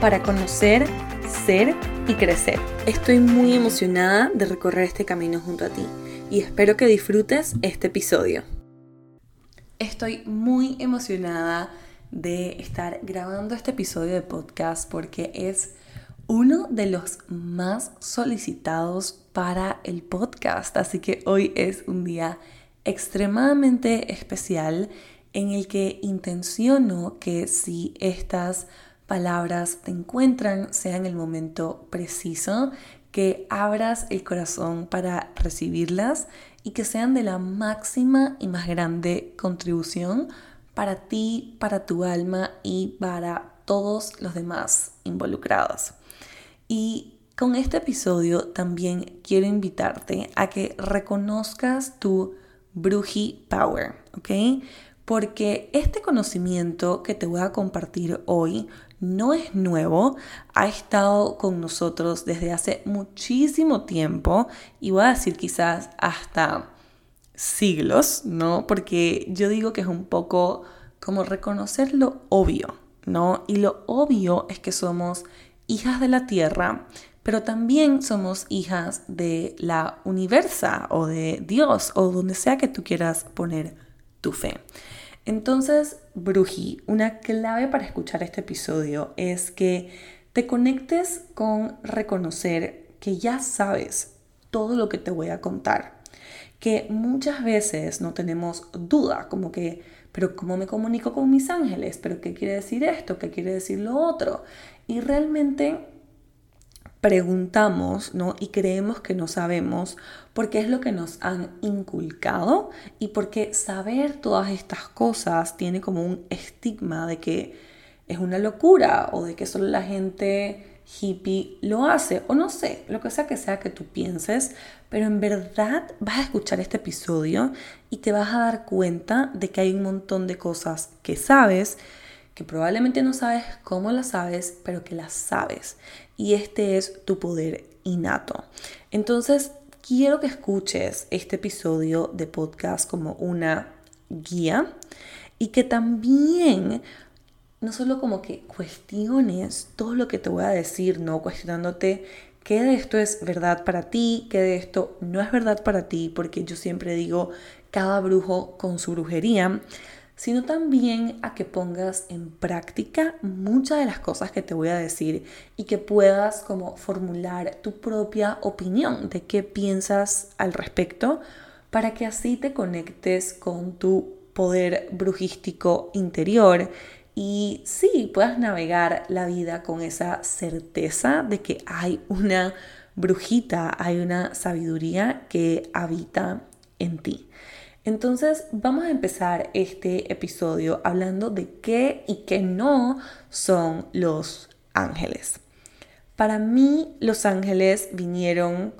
para conocer, ser y crecer. Estoy muy emocionada de recorrer este camino junto a ti y espero que disfrutes este episodio. Estoy muy emocionada de estar grabando este episodio de podcast porque es uno de los más solicitados para el podcast. Así que hoy es un día extremadamente especial en el que intenciono que si estas palabras te encuentran, sea en el momento preciso, que abras el corazón para recibirlas y que sean de la máxima y más grande contribución para ti, para tu alma y para todos los demás involucrados. Y con este episodio también quiero invitarte a que reconozcas tu Bruji Power, ¿ok? Porque este conocimiento que te voy a compartir hoy no es nuevo, ha estado con nosotros desde hace muchísimo tiempo y voy a decir quizás hasta siglos, ¿no? Porque yo digo que es un poco como reconocer lo obvio, ¿no? Y lo obvio es que somos hijas de la tierra, pero también somos hijas de la universa o de Dios o donde sea que tú quieras poner tu fe. Entonces, Bruji, una clave para escuchar este episodio es que te conectes con reconocer que ya sabes todo lo que te voy a contar. Que muchas veces no tenemos duda, como que, pero ¿cómo me comunico con mis ángeles? ¿Pero qué quiere decir esto? ¿Qué quiere decir lo otro? Y realmente preguntamos ¿no? y creemos que no sabemos porque es lo que nos han inculcado y porque saber todas estas cosas tiene como un estigma de que es una locura o de que solo la gente hippie lo hace o no sé, lo que sea que sea que tú pienses, pero en verdad vas a escuchar este episodio y te vas a dar cuenta de que hay un montón de cosas que sabes que probablemente no sabes cómo las sabes, pero que las sabes. Y este es tu poder innato. Entonces, quiero que escuches este episodio de podcast como una guía y que también no solo como que cuestiones todo lo que te voy a decir, no cuestionándote qué de esto es verdad para ti, qué de esto no es verdad para ti, porque yo siempre digo cada brujo con su brujería, sino también a que pongas en práctica muchas de las cosas que te voy a decir y que puedas como formular tu propia opinión de qué piensas al respecto para que así te conectes con tu poder brujístico interior y sí, puedas navegar la vida con esa certeza de que hay una brujita, hay una sabiduría que habita en ti. Entonces vamos a empezar este episodio hablando de qué y qué no son los ángeles. Para mí los ángeles vinieron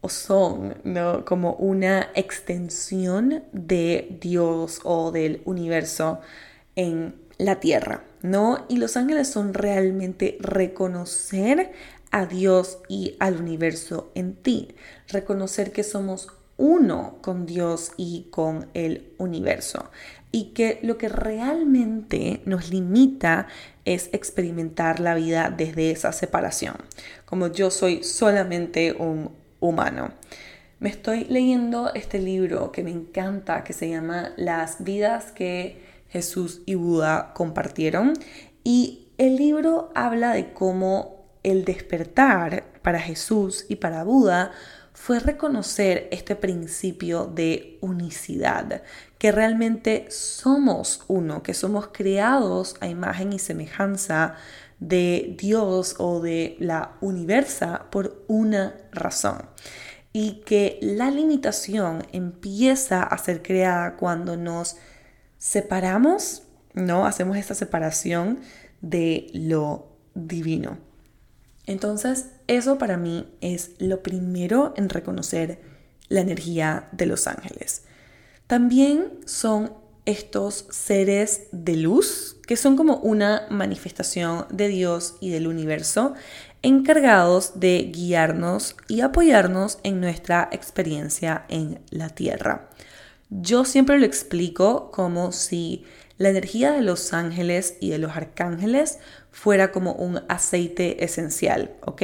o son ¿no? como una extensión de Dios o del universo en la tierra, ¿no? Y los ángeles son realmente reconocer a Dios y al universo en ti, reconocer que somos uno con Dios y con el universo. Y que lo que realmente nos limita es experimentar la vida desde esa separación, como yo soy solamente un humano. Me estoy leyendo este libro que me encanta, que se llama Las vidas que Jesús y Buda compartieron. Y el libro habla de cómo el despertar para Jesús y para Buda fue reconocer este principio de unicidad, que realmente somos uno, que somos creados a imagen y semejanza de Dios o de la universa por una razón. Y que la limitación empieza a ser creada cuando nos separamos, ¿no? Hacemos esta separación de lo divino. Entonces, eso para mí es lo primero en reconocer la energía de los ángeles. También son estos seres de luz, que son como una manifestación de Dios y del universo, encargados de guiarnos y apoyarnos en nuestra experiencia en la Tierra. Yo siempre lo explico como si la energía de los ángeles y de los arcángeles fuera como un aceite esencial, ¿ok?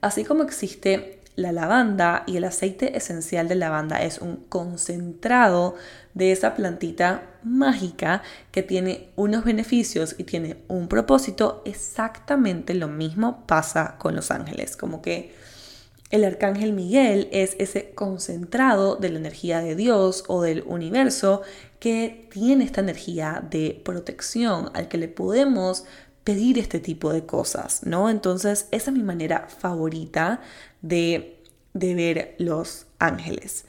Así como existe la lavanda y el aceite esencial de lavanda es un concentrado de esa plantita mágica que tiene unos beneficios y tiene un propósito, exactamente lo mismo pasa con los ángeles, como que el arcángel Miguel es ese concentrado de la energía de Dios o del universo que tiene esta energía de protección al que le podemos pedir este tipo de cosas, ¿no? Entonces, esa es mi manera favorita de, de ver los ángeles.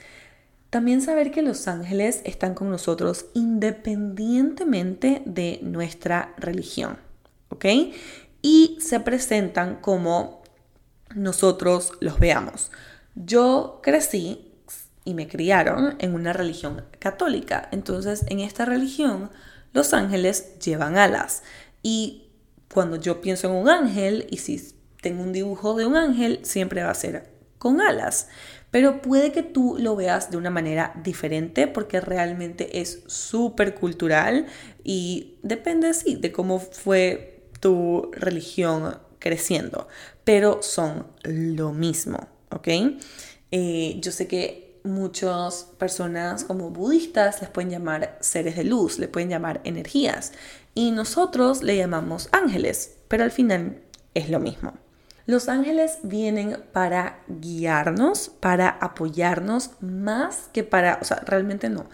También saber que los ángeles están con nosotros independientemente de nuestra religión, ¿ok? Y se presentan como nosotros los veamos. Yo crecí y me criaron en una religión católica, entonces en esta religión los ángeles llevan alas y cuando yo pienso en un ángel y si tengo un dibujo de un ángel, siempre va a ser con alas. Pero puede que tú lo veas de una manera diferente porque realmente es súper cultural y depende, sí, de cómo fue tu religión creciendo. Pero son lo mismo, ¿ok? Eh, yo sé que muchas personas como budistas les pueden llamar seres de luz, le pueden llamar energías y nosotros le llamamos ángeles, pero al final es lo mismo. Los ángeles vienen para guiarnos, para apoyarnos, más que para, o sea, realmente no.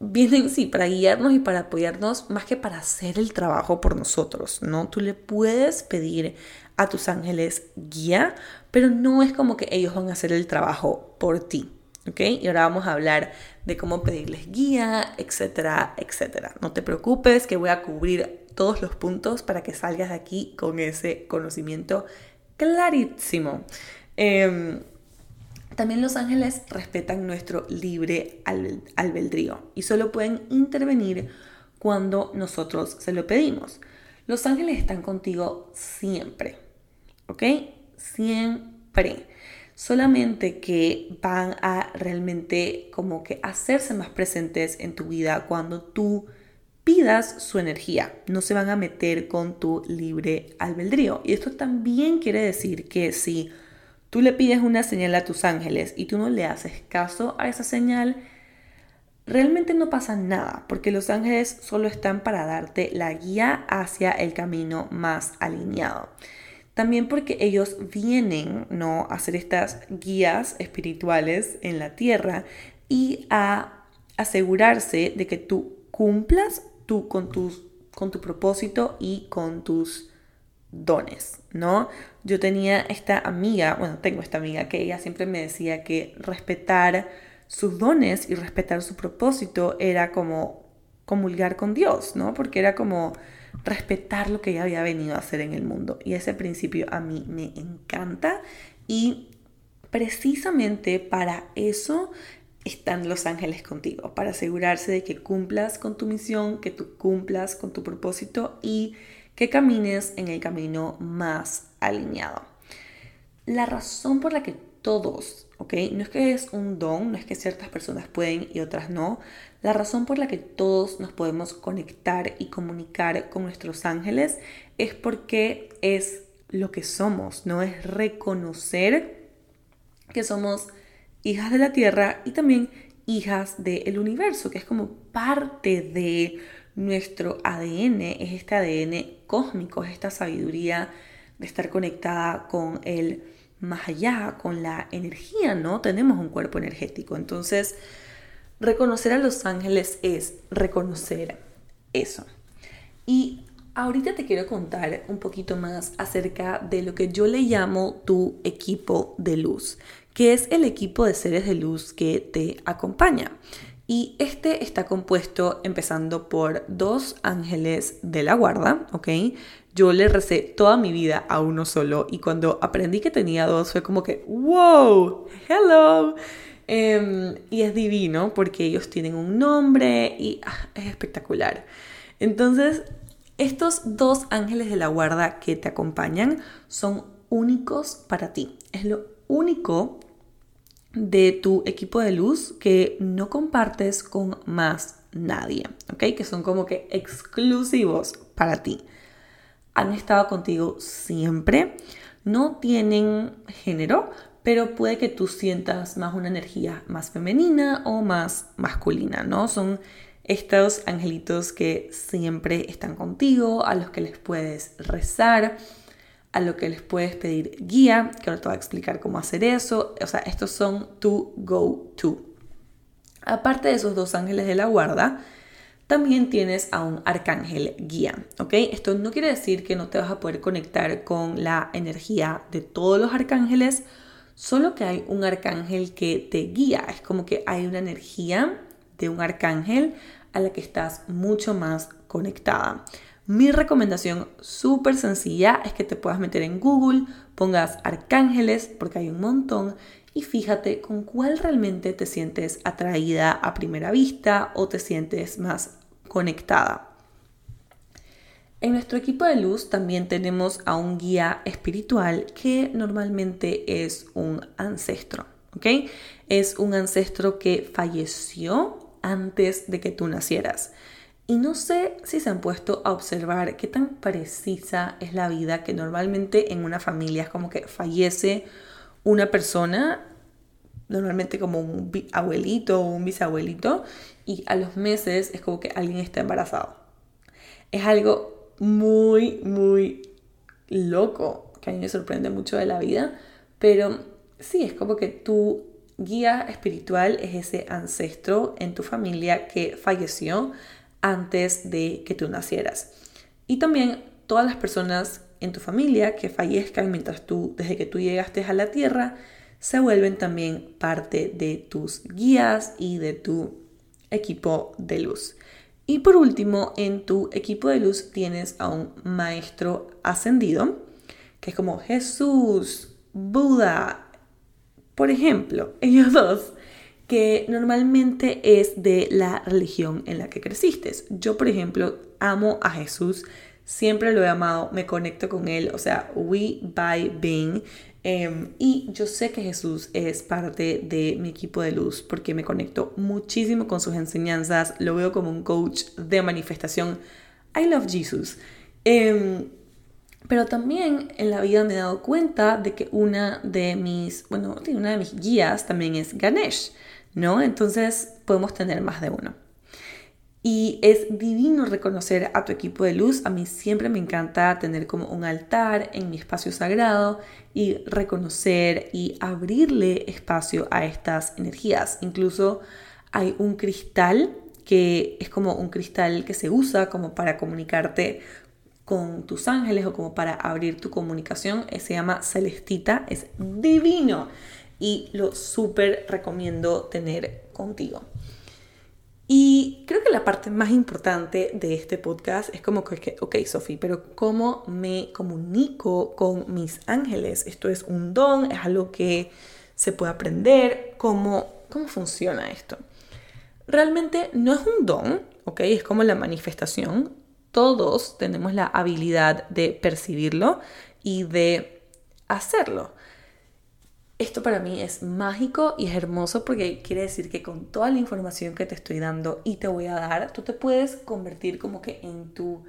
Vienen, sí, para guiarnos y para apoyarnos, más que para hacer el trabajo por nosotros, ¿no? Tú le puedes pedir a tus ángeles guía, pero no es como que ellos van a hacer el trabajo por ti, ¿ok? Y ahora vamos a hablar de cómo pedirles guía, etcétera, etcétera. No te preocupes que voy a cubrir todos los puntos para que salgas de aquí con ese conocimiento clarísimo. Em, también los ángeles respetan nuestro libre albedrío y solo pueden intervenir cuando nosotros se lo pedimos. Los ángeles están contigo siempre, ¿ok? Siempre solamente que van a realmente como que hacerse más presentes en tu vida cuando tú pidas su energía, no se van a meter con tu libre albedrío. Y esto también quiere decir que si tú le pides una señal a tus ángeles y tú no le haces caso a esa señal, realmente no pasa nada, porque los ángeles solo están para darte la guía hacia el camino más alineado. También porque ellos vienen ¿no? a hacer estas guías espirituales en la tierra y a asegurarse de que tú cumplas tú con, tus, con tu propósito y con tus dones, ¿no? Yo tenía esta amiga, bueno, tengo esta amiga que ella siempre me decía que respetar sus dones y respetar su propósito era como comulgar con Dios, ¿no? Porque era como respetar lo que ella había venido a hacer en el mundo. Y ese principio a mí me encanta y precisamente para eso están los ángeles contigo, para asegurarse de que cumplas con tu misión, que tú cumplas con tu propósito y que camines en el camino más alineado. La razón por la que todos, ¿ok? No es que es un don, no es que ciertas personas pueden y otras no. La razón por la que todos nos podemos conectar y comunicar con nuestros ángeles es porque es lo que somos, no es reconocer que somos hijas de la tierra y también hijas del universo, que es como parte de nuestro ADN, es este ADN cósmico, es esta sabiduría de estar conectada con el más allá, con la energía, ¿no? Tenemos un cuerpo energético. Entonces, reconocer a los ángeles es reconocer eso. Y ahorita te quiero contar un poquito más acerca de lo que yo le llamo tu equipo de luz, que es el equipo de seres de luz que te acompaña. Y este está compuesto empezando por dos ángeles de la guarda, ¿ok? Yo le recé toda mi vida a uno solo y cuando aprendí que tenía dos fue como que, wow, hello. Em, y es divino porque ellos tienen un nombre y ah, es espectacular. Entonces, estos dos ángeles de la guarda que te acompañan son únicos para ti. Es lo único de tu equipo de luz que no compartes con más nadie, ¿ok? Que son como que exclusivos para ti. Han estado contigo siempre, no tienen género, pero puede que tú sientas más una energía más femenina o más masculina, ¿no? Son estos angelitos que siempre están contigo, a los que les puedes rezar, a los que les puedes pedir guía, que ahora te voy a explicar cómo hacer eso. O sea, estos son tu go-to. Aparte de esos dos ángeles de la guarda, también tienes a un arcángel guía, ¿ok? Esto no quiere decir que no te vas a poder conectar con la energía de todos los arcángeles, solo que hay un arcángel que te guía, es como que hay una energía de un arcángel a la que estás mucho más conectada. Mi recomendación súper sencilla es que te puedas meter en Google, pongas arcángeles, porque hay un montón, y fíjate con cuál realmente te sientes atraída a primera vista o te sientes más conectada. En nuestro equipo de luz también tenemos a un guía espiritual que normalmente es un ancestro, ¿ok? Es un ancestro que falleció antes de que tú nacieras. Y no sé si se han puesto a observar qué tan precisa es la vida que normalmente en una familia es como que fallece una persona, normalmente como un abuelito o un bisabuelito, y a los meses es como que alguien está embarazado. Es algo muy, muy loco, que a mí me sorprende mucho de la vida, pero sí, es como que tu guía espiritual es ese ancestro en tu familia que falleció antes de que tú nacieras. Y también todas las personas en tu familia que fallezcan mientras tú, desde que tú llegaste a la tierra, se vuelven también parte de tus guías y de tu equipo de luz. Y por último, en tu equipo de luz tienes a un maestro ascendido, que es como Jesús, Buda, por ejemplo, ellos dos, que normalmente es de la religión en la que creciste. Yo, por ejemplo, amo a Jesús Siempre lo he amado, me conecto con Él, o sea, we by being. Em, y yo sé que Jesús es parte de mi equipo de luz porque me conecto muchísimo con sus enseñanzas, lo veo como un coach de manifestación. I love Jesus. Em, pero también en la vida me he dado cuenta de que una de mis, bueno, una de mis guías también es Ganesh, ¿no? Entonces podemos tener más de uno. Y es divino reconocer a tu equipo de luz. A mí siempre me encanta tener como un altar en mi espacio sagrado y reconocer y abrirle espacio a estas energías. Incluso hay un cristal que es como un cristal que se usa como para comunicarte con tus ángeles o como para abrir tu comunicación. Se llama Celestita, es divino y lo súper recomiendo tener contigo. Y creo que la parte más importante de este podcast es como que, ok, Sofi, pero ¿cómo me comunico con mis ángeles? Esto es un don, es algo que se puede aprender, ¿cómo, cómo funciona esto? Realmente no es un don, ok, es como la manifestación. Todos tenemos la habilidad de percibirlo y de hacerlo. Esto para mí es mágico y es hermoso porque quiere decir que con toda la información que te estoy dando y te voy a dar, tú te puedes convertir como que en tu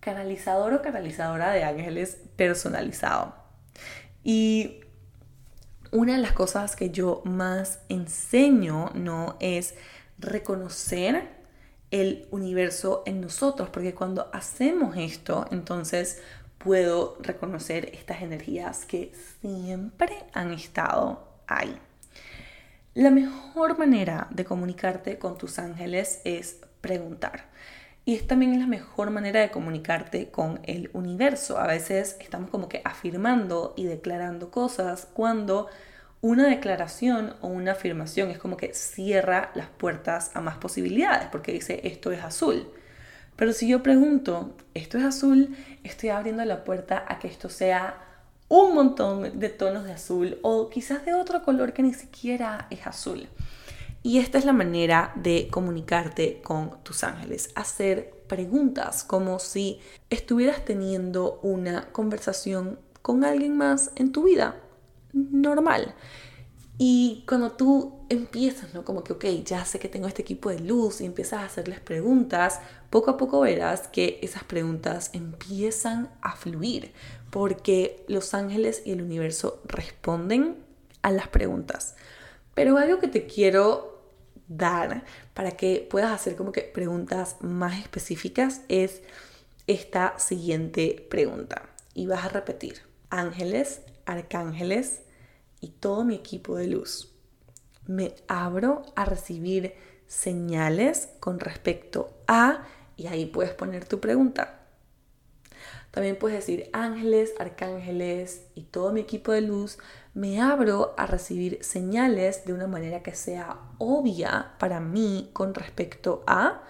canalizador o canalizadora de ángeles personalizado. Y una de las cosas que yo más enseño no es reconocer el universo en nosotros, porque cuando hacemos esto, entonces puedo reconocer estas energías que siempre han estado ahí. La mejor manera de comunicarte con tus ángeles es preguntar. Y es también la mejor manera de comunicarte con el universo. A veces estamos como que afirmando y declarando cosas cuando una declaración o una afirmación es como que cierra las puertas a más posibilidades porque dice esto es azul. Pero si yo pregunto, esto es azul, estoy abriendo la puerta a que esto sea un montón de tonos de azul o quizás de otro color que ni siquiera es azul. Y esta es la manera de comunicarte con tus ángeles, hacer preguntas como si estuvieras teniendo una conversación con alguien más en tu vida normal. Y cuando tú empiezas, ¿no? Como que, ok, ya sé que tengo este equipo de luz y empiezas a hacerles preguntas, poco a poco verás que esas preguntas empiezan a fluir, porque los ángeles y el universo responden a las preguntas. Pero algo que te quiero dar para que puedas hacer como que preguntas más específicas es esta siguiente pregunta. Y vas a repetir, ángeles, arcángeles, y todo mi equipo de luz. Me abro a recibir señales con respecto a, y ahí puedes poner tu pregunta. También puedes decir ángeles, arcángeles y todo mi equipo de luz. Me abro a recibir señales de una manera que sea obvia para mí con respecto a,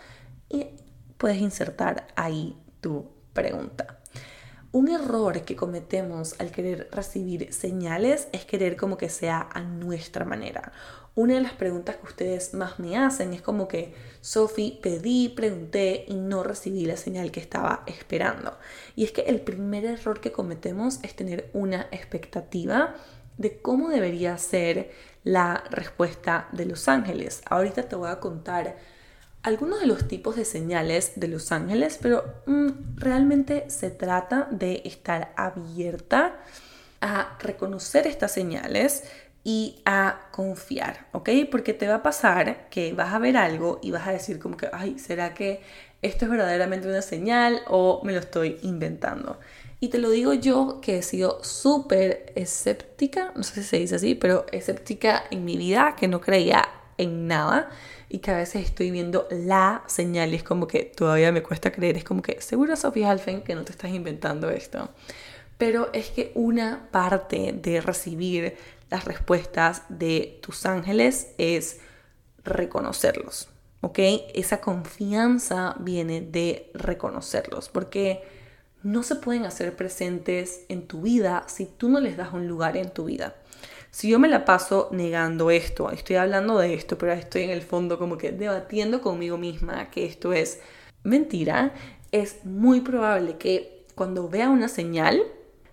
y puedes insertar ahí tu pregunta. Un error que cometemos al querer recibir señales es querer como que sea a nuestra manera. Una de las preguntas que ustedes más me hacen es como que, Sophie, pedí, pregunté y no recibí la señal que estaba esperando. Y es que el primer error que cometemos es tener una expectativa de cómo debería ser la respuesta de los ángeles. Ahorita te voy a contar algunos de los tipos de señales de los ángeles, pero mm, realmente se trata de estar abierta a reconocer estas señales y a confiar, ¿ok? Porque te va a pasar que vas a ver algo y vas a decir como que, ay, ¿será que esto es verdaderamente una señal o me lo estoy inventando? Y te lo digo yo que he sido súper escéptica, no sé si se dice así, pero escéptica en mi vida, que no creía en nada y que a veces estoy viendo la señal y es como que todavía me cuesta creer, es como que seguro Sofía Alfen que no te estás inventando esto. Pero es que una parte de recibir las respuestas de tus ángeles es reconocerlos, ¿ok? Esa confianza viene de reconocerlos, porque no se pueden hacer presentes en tu vida si tú no les das un lugar en tu vida. Si yo me la paso negando esto, estoy hablando de esto, pero estoy en el fondo como que debatiendo conmigo misma que esto es mentira, es muy probable que cuando vea una señal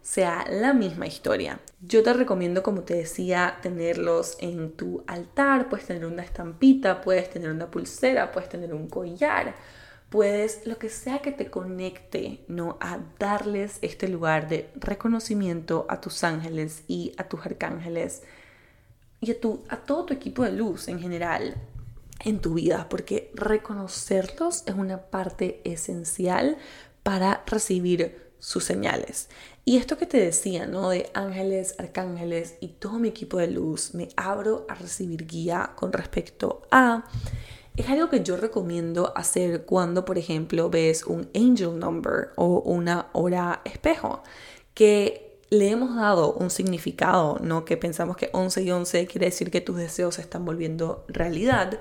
sea la misma historia. Yo te recomiendo, como te decía, tenerlos en tu altar, puedes tener una estampita, puedes tener una pulsera, puedes tener un collar, puedes, lo que sea que te conecte, ¿no? A darles este lugar de reconocimiento a tus ángeles y a tus arcángeles y a, tu, a todo tu equipo de luz en general en tu vida, porque reconocerlos es una parte esencial para recibir sus señales. Y esto que te decía, ¿no? De ángeles, arcángeles y todo mi equipo de luz, me abro a recibir guía con respecto a es algo que yo recomiendo hacer cuando, por ejemplo, ves un angel number o una hora espejo, que le hemos dado un significado, ¿no? Que pensamos que 11 y 11 quiere decir que tus deseos se están volviendo realidad.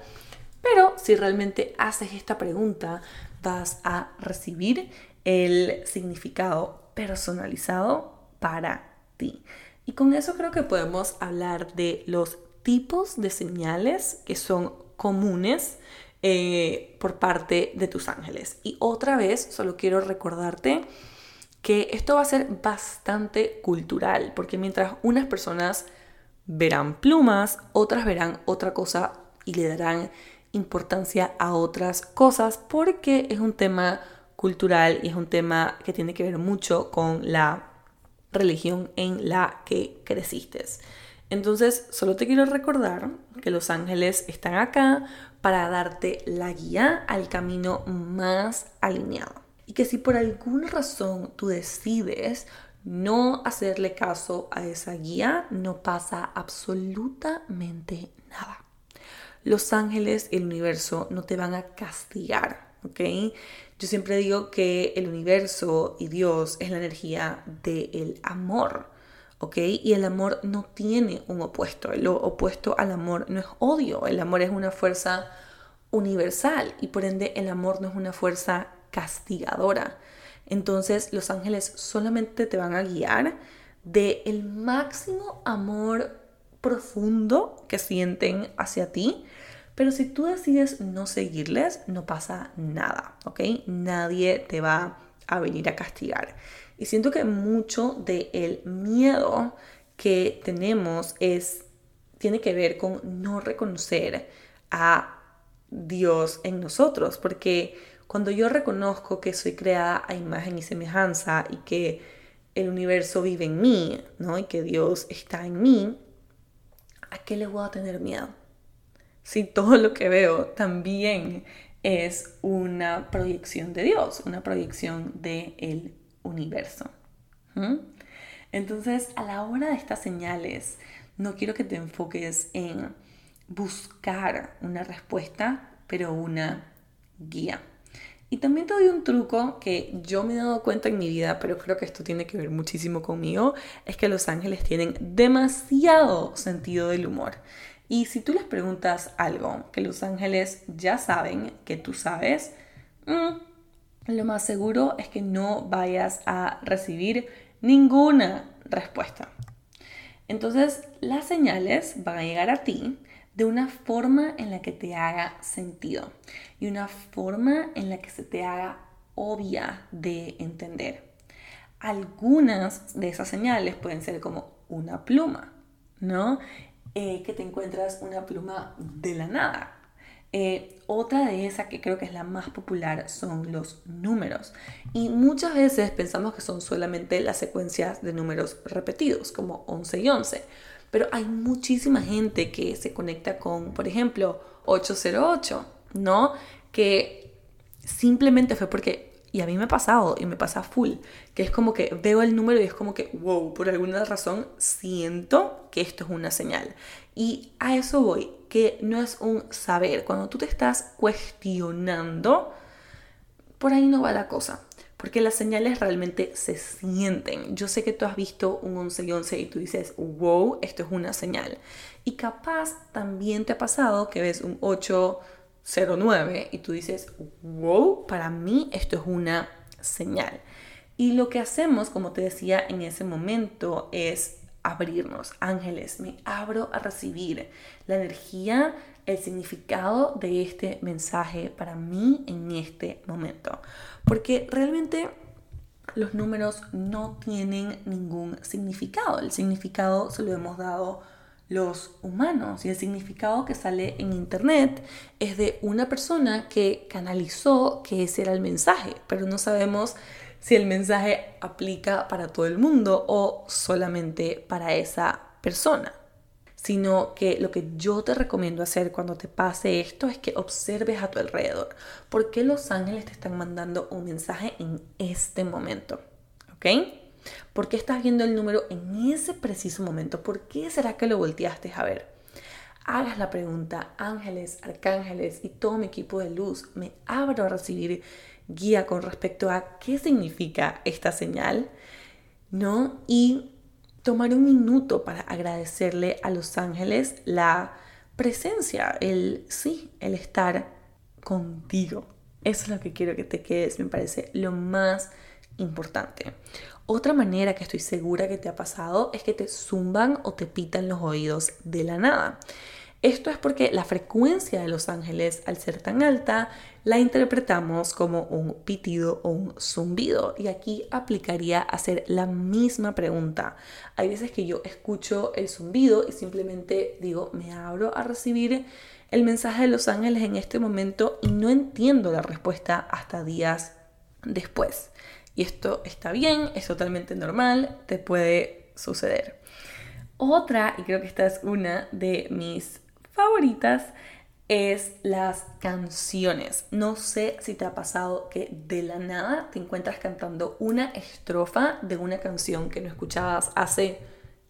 Pero si realmente haces esta pregunta, vas a recibir el significado personalizado para ti. Y con eso creo que podemos hablar de los tipos de señales que son comunes eh, por parte de tus ángeles. Y otra vez, solo quiero recordarte que esto va a ser bastante cultural, porque mientras unas personas verán plumas, otras verán otra cosa y le darán importancia a otras cosas, porque es un tema cultural y es un tema que tiene que ver mucho con la religión en la que creciste. Entonces, solo te quiero recordar que los ángeles están acá para darte la guía al camino más alineado. Y que si por alguna razón tú decides no hacerle caso a esa guía, no pasa absolutamente nada. Los ángeles y el universo no te van a castigar, ¿ok? Yo siempre digo que el universo y Dios es la energía del amor. ¿Ok? Y el amor no tiene un opuesto. Lo opuesto al amor no es odio. El amor es una fuerza universal y por ende el amor no es una fuerza castigadora. Entonces los ángeles solamente te van a guiar de el máximo amor profundo que sienten hacia ti. Pero si tú decides no seguirles, no pasa nada, ¿ok? Nadie te va a venir a castigar. Y siento que mucho del miedo que tenemos es, tiene que ver con no reconocer a Dios en nosotros, porque cuando yo reconozco que soy creada a imagen y semejanza y que el universo vive en mí, ¿no? Y que Dios está en mí, ¿a qué le voy a tener miedo? Si todo lo que veo también es una proyección de Dios, una proyección del universo. Entonces, a la hora de estas señales, no quiero que te enfoques en buscar una respuesta, pero una guía. Y también te doy un truco que yo me he dado cuenta en mi vida, pero creo que esto tiene que ver muchísimo conmigo, es que los ángeles tienen demasiado sentido del humor. Y si tú les preguntas algo que los ángeles ya saben que tú sabes, mm, lo más seguro es que no vayas a recibir ninguna respuesta. Entonces las señales van a llegar a ti de una forma en la que te haga sentido y una forma en la que se te haga obvia de entender. Algunas de esas señales pueden ser como una pluma, ¿no? Eh, que te encuentras una pluma de la nada. Eh, otra de esas que creo que es la más popular son los números. Y muchas veces pensamos que son solamente las secuencias de números repetidos, como 11 y 11. Pero hay muchísima gente que se conecta con, por ejemplo, 808, ¿no? Que simplemente fue porque, y a mí me ha pasado, y me pasa full, que es como que veo el número y es como que, wow, por alguna razón siento que esto es una señal. Y a eso voy, que no es un saber. Cuando tú te estás cuestionando, por ahí no va la cosa porque las señales realmente se sienten. Yo sé que tú has visto un 11 y 11 y tú dices, wow, esto es una señal. Y capaz también te ha pasado que ves un 809 y tú dices, wow, para mí esto es una señal. Y lo que hacemos, como te decía en ese momento, es abrirnos. Ángeles, me abro a recibir la energía el significado de este mensaje para mí en este momento. Porque realmente los números no tienen ningún significado. El significado se lo hemos dado los humanos y el significado que sale en internet es de una persona que canalizó que ese era el mensaje, pero no sabemos si el mensaje aplica para todo el mundo o solamente para esa persona sino que lo que yo te recomiendo hacer cuando te pase esto es que observes a tu alrededor. ¿Por qué los ángeles te están mandando un mensaje en este momento? ¿Ok? ¿Por qué estás viendo el número en ese preciso momento? ¿Por qué será que lo volteaste a ver? Hagas la pregunta, ángeles, arcángeles y todo mi equipo de luz, me abro a recibir guía con respecto a qué significa esta señal, ¿no? Y tomar un minuto para agradecerle a los ángeles la presencia, el sí, el estar contigo. Eso es lo que quiero que te quedes, me parece lo más importante. Otra manera que estoy segura que te ha pasado es que te zumban o te pitan los oídos de la nada. Esto es porque la frecuencia de los ángeles, al ser tan alta, la interpretamos como un pitido o un zumbido. Y aquí aplicaría hacer la misma pregunta. Hay veces que yo escucho el zumbido y simplemente digo, me abro a recibir el mensaje de los ángeles en este momento y no entiendo la respuesta hasta días después. Y esto está bien, es totalmente normal, te puede suceder. Otra, y creo que esta es una de mis favoritas es las canciones. No sé si te ha pasado que de la nada te encuentras cantando una estrofa de una canción que no escuchabas hace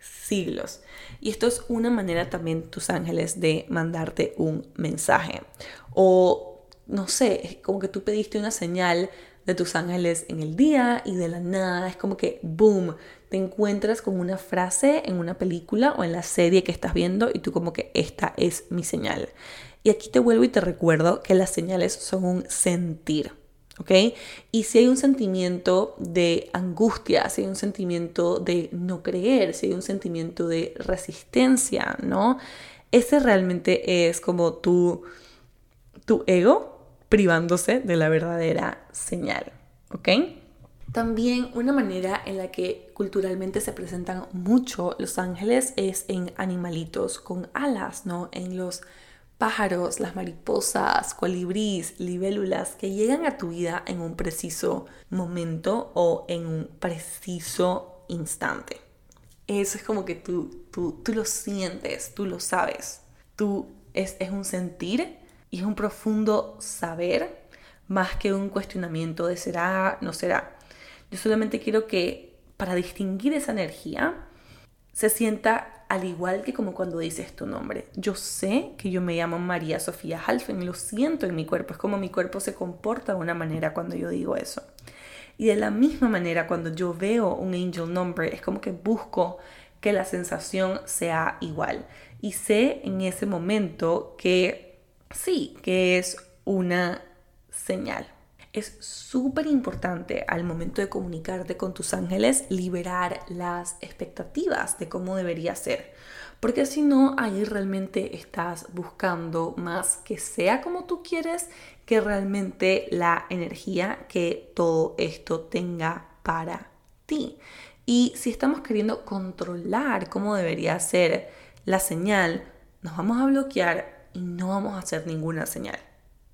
siglos. Y esto es una manera también, tus ángeles, de mandarte un mensaje. O, no sé, como que tú pediste una señal de tus ángeles en el día y de la nada es como que, boom, te encuentras con una frase en una película o en la serie que estás viendo y tú como que esta es mi señal. Y aquí te vuelvo y te recuerdo que las señales son un sentir, ¿ok? Y si hay un sentimiento de angustia, si hay un sentimiento de no creer, si hay un sentimiento de resistencia, ¿no? Ese realmente es como tu, tu ego privándose de la verdadera señal, ¿ok? También una manera en la que culturalmente se presentan mucho los ángeles es en animalitos con alas, ¿no? En los pájaros, las mariposas, colibríes, libélulas que llegan a tu vida en un preciso momento o en un preciso instante. Eso es como que tú, tú, tú lo sientes, tú lo sabes. Tú es, es un sentir y es un profundo saber más que un cuestionamiento de será, no será. Yo solamente quiero que para distinguir esa energía se sienta al igual que como cuando dices tu nombre. Yo sé que yo me llamo María Sofía Halfen, lo siento en mi cuerpo, es como mi cuerpo se comporta de una manera cuando yo digo eso. Y de la misma manera cuando yo veo un angel number, es como que busco que la sensación sea igual. Y sé en ese momento que sí, que es una señal. Es súper importante al momento de comunicarte con tus ángeles liberar las expectativas de cómo debería ser. Porque si no, ahí realmente estás buscando más que sea como tú quieres que realmente la energía que todo esto tenga para ti. Y si estamos queriendo controlar cómo debería ser la señal, nos vamos a bloquear y no vamos a hacer ninguna señal.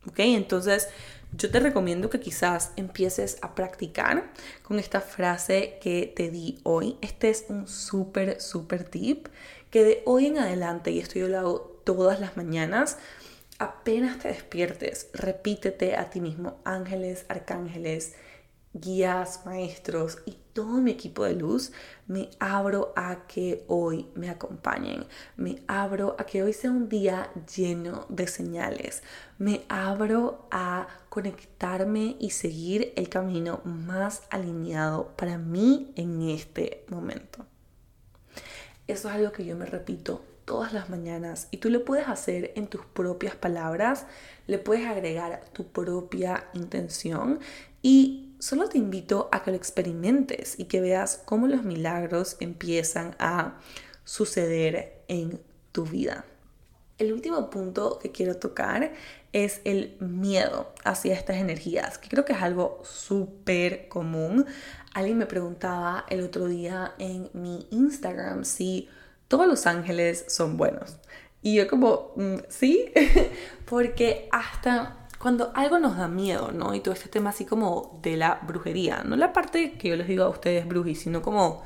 ¿Ok? Entonces, yo te recomiendo que quizás empieces a practicar con esta frase que te di hoy. Este es un súper, súper tip que de hoy en adelante, y esto yo lo hago todas las mañanas, apenas te despiertes, repítete a ti mismo, ángeles, arcángeles, guías, maestros y todo mi equipo de luz, me abro a que hoy me acompañen, me abro a que hoy sea un día lleno de señales, me abro a conectarme y seguir el camino más alineado para mí en este momento. Eso es algo que yo me repito todas las mañanas y tú lo puedes hacer en tus propias palabras, le puedes agregar tu propia intención y solo te invito a que lo experimentes y que veas cómo los milagros empiezan a suceder en tu vida. El último punto que quiero tocar es el miedo hacia estas energías, que creo que es algo súper común. Alguien me preguntaba el otro día en mi Instagram si todos los ángeles son buenos. Y yo como, mm, sí, porque hasta cuando algo nos da miedo, ¿no? Y todo este tema así como de la brujería, no la parte que yo les digo a ustedes brujis, sino como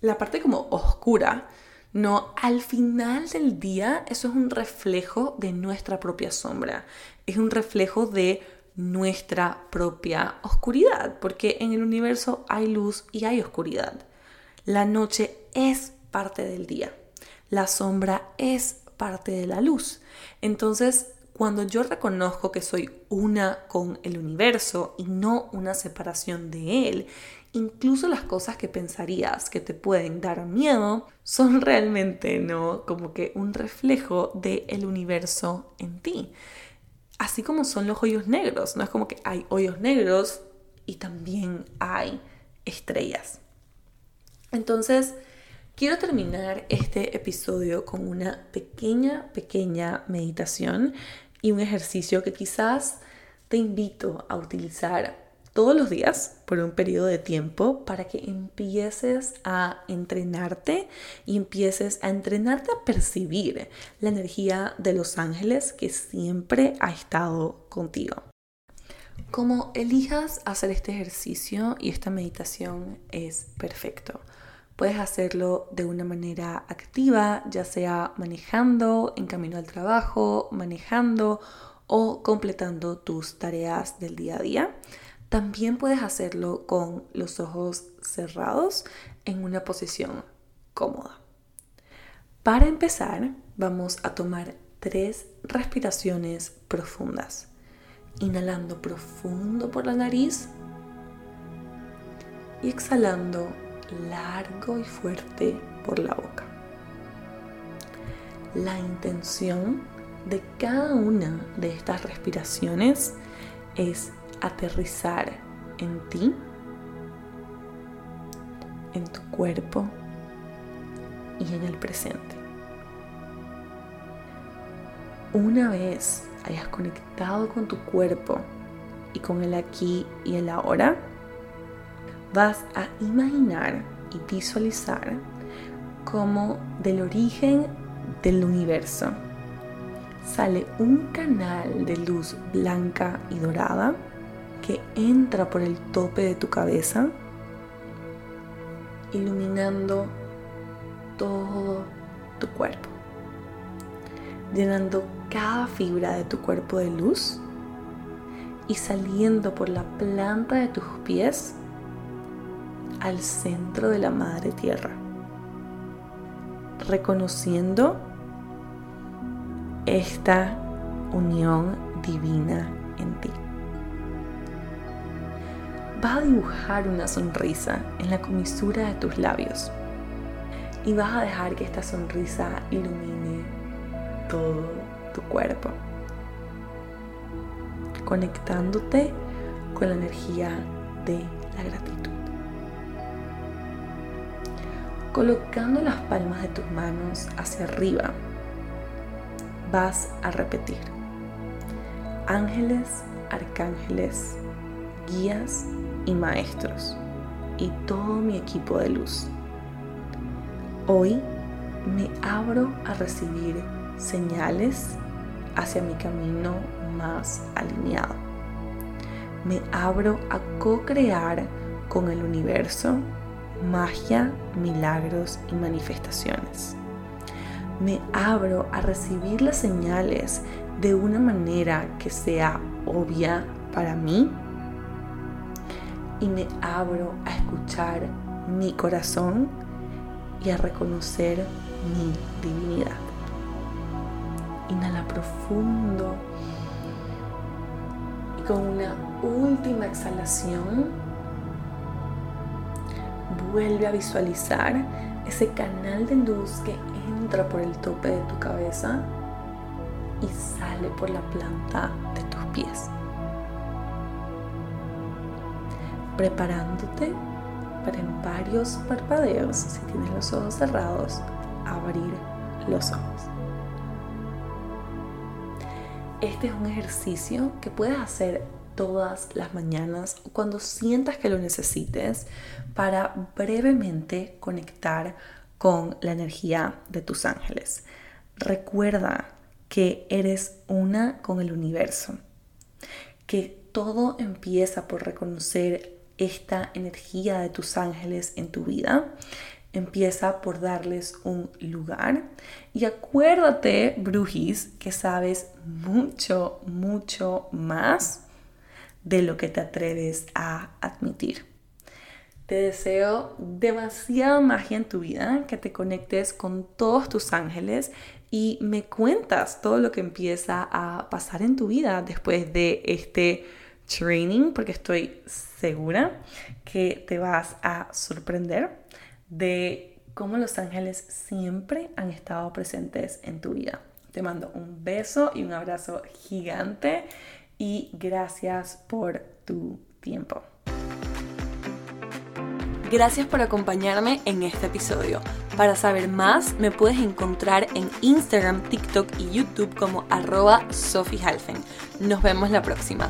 la parte como oscura, no, al final del día eso es un reflejo de nuestra propia sombra, es un reflejo de nuestra propia oscuridad, porque en el universo hay luz y hay oscuridad. La noche es parte del día, la sombra es parte de la luz. Entonces, cuando yo reconozco que soy una con el universo y no una separación de él, incluso las cosas que pensarías que te pueden dar miedo son realmente no como que un reflejo del el universo en ti. Así como son los hoyos negros, no es como que hay hoyos negros y también hay estrellas. Entonces, quiero terminar este episodio con una pequeña, pequeña meditación y un ejercicio que quizás te invito a utilizar todos los días por un periodo de tiempo para que empieces a entrenarte y empieces a entrenarte a percibir la energía de los ángeles que siempre ha estado contigo. Como elijas hacer este ejercicio y esta meditación es perfecto. Puedes hacerlo de una manera activa, ya sea manejando, en camino al trabajo, manejando o completando tus tareas del día a día. También puedes hacerlo con los ojos cerrados en una posición cómoda. Para empezar, vamos a tomar tres respiraciones profundas. Inhalando profundo por la nariz y exhalando largo y fuerte por la boca. La intención de cada una de estas respiraciones es aterrizar en ti, en tu cuerpo y en el presente. Una vez hayas conectado con tu cuerpo y con el aquí y el ahora, vas a imaginar y visualizar como del origen del universo sale un canal de luz blanca y dorada que entra por el tope de tu cabeza, iluminando todo tu cuerpo, llenando cada fibra de tu cuerpo de luz y saliendo por la planta de tus pies al centro de la madre tierra, reconociendo esta unión divina en ti. Va a dibujar una sonrisa en la comisura de tus labios y vas a dejar que esta sonrisa ilumine todo tu cuerpo, conectándote con la energía de la gratitud. Colocando las palmas de tus manos hacia arriba vas a repetir. Ángeles, arcángeles, guías y maestros y todo mi equipo de luz. Hoy me abro a recibir señales hacia mi camino más alineado. Me abro a co-crear con el universo magia, milagros y manifestaciones me abro a recibir las señales de una manera que sea obvia para mí y me abro a escuchar mi corazón y a reconocer mi divinidad. Inhala profundo y con una última exhalación vuelve a visualizar ese canal de luz que entra por el tope de tu cabeza y sale por la planta de tus pies. Preparándote para en varios parpadeos, si tienes los ojos cerrados, abrir los ojos. Este es un ejercicio que puedes hacer todas las mañanas o cuando sientas que lo necesites para brevemente conectar con la energía de tus ángeles. Recuerda que eres una con el universo, que todo empieza por reconocer esta energía de tus ángeles en tu vida. Empieza por darles un lugar. Y acuérdate, Brujis, que sabes mucho, mucho más de lo que te atreves a admitir. Te deseo demasiada magia en tu vida, que te conectes con todos tus ángeles y me cuentas todo lo que empieza a pasar en tu vida después de este training, porque estoy segura que te vas a sorprender de cómo los ángeles siempre han estado presentes en tu vida. Te mando un beso y un abrazo gigante y gracias por tu tiempo. Gracias por acompañarme en este episodio. Para saber más, me puedes encontrar en Instagram, TikTok y YouTube como arroba Sophie Nos vemos la próxima.